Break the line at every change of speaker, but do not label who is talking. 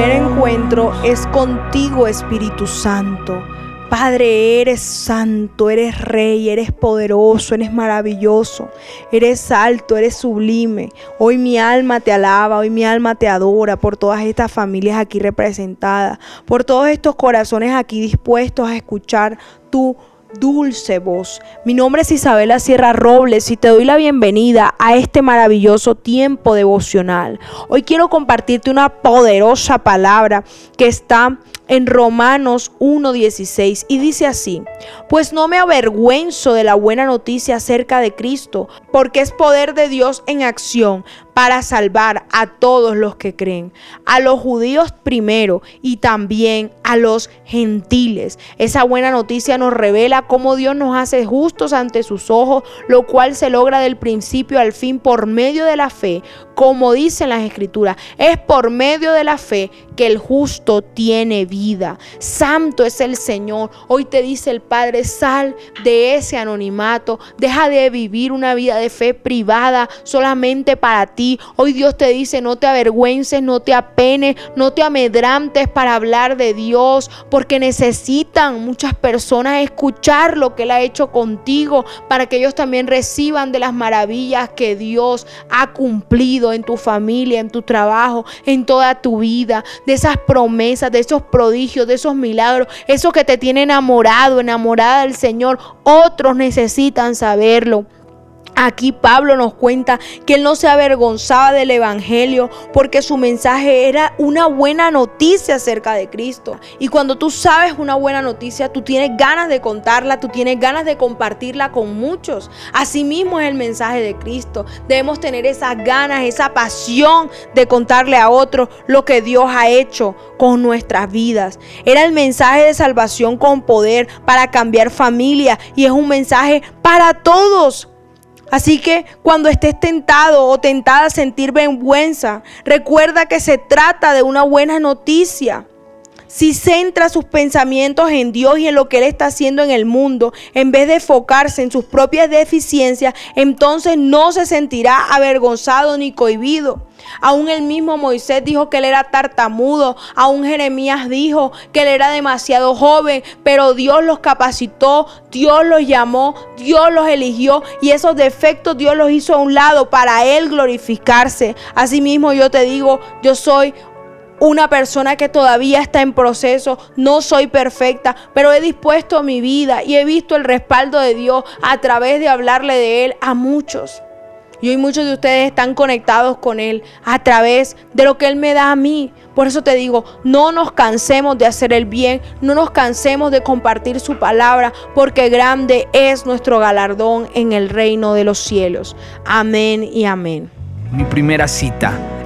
encuentro es contigo, Espíritu Santo. Padre, eres santo, eres rey, eres poderoso, eres maravilloso, eres alto, eres sublime. Hoy mi alma te alaba, hoy mi alma te adora por todas estas familias aquí representadas, por todos estos corazones aquí dispuestos a escuchar tu dulce voz. Mi nombre es Isabela Sierra Robles y te doy la bienvenida a este maravilloso tiempo devocional. Hoy quiero compartirte una poderosa palabra que está en Romanos 1.16 y dice así, pues no me avergüenzo de la buena noticia acerca de Cristo, porque es poder de Dios en acción para salvar a todos los que creen, a los judíos primero y también a los gentiles. Esa buena noticia nos revela cómo Dios nos hace justos ante sus ojos, lo cual se logra del principio al fin por medio de la fe, como dicen las escrituras. Es por medio de la fe que el justo tiene vida. Santo es el Señor. Hoy te dice el Padre, sal de ese anonimato, deja de vivir una vida de fe privada solamente para ti Hoy Dios te dice, no te avergüences, no te apenes, no te amedrantes para hablar de Dios, porque necesitan muchas personas escuchar lo que Él ha hecho contigo, para que ellos también reciban de las maravillas que Dios ha cumplido en tu familia, en tu trabajo, en toda tu vida, de esas promesas, de esos prodigios, de esos milagros, eso que te tiene enamorado, enamorada del Señor. Otros necesitan saberlo. Aquí Pablo nos cuenta que él no se avergonzaba del Evangelio porque su mensaje era una buena noticia acerca de Cristo. Y cuando tú sabes una buena noticia, tú tienes ganas de contarla, tú tienes ganas de compartirla con muchos. Asimismo es el mensaje de Cristo. Debemos tener esas ganas, esa pasión de contarle a otros lo que Dios ha hecho con nuestras vidas. Era el mensaje de salvación con poder para cambiar familia y es un mensaje para todos Así que cuando estés tentado o tentada a sentir vergüenza, recuerda que se trata de una buena noticia. Si centra sus pensamientos en Dios y en lo que Él está haciendo en el mundo, en vez de enfocarse en sus propias deficiencias, entonces no se sentirá avergonzado ni cohibido. Aún el mismo Moisés dijo que él era tartamudo. Aún Jeremías dijo que él era demasiado joven. Pero Dios los capacitó, Dios los llamó, Dios los eligió. Y esos defectos Dios los hizo a un lado para él glorificarse. Asimismo yo te digo, yo soy una persona que todavía está en proceso, no soy perfecta, pero he dispuesto mi vida y he visto el respaldo de Dios a través de hablarle de Él a muchos. Y hoy muchos de ustedes están conectados con Él a través de lo que Él me da a mí. Por eso te digo, no nos cansemos de hacer el bien, no nos cansemos de compartir su palabra, porque grande es nuestro galardón en el reino de los cielos. Amén y amén.
Mi primera cita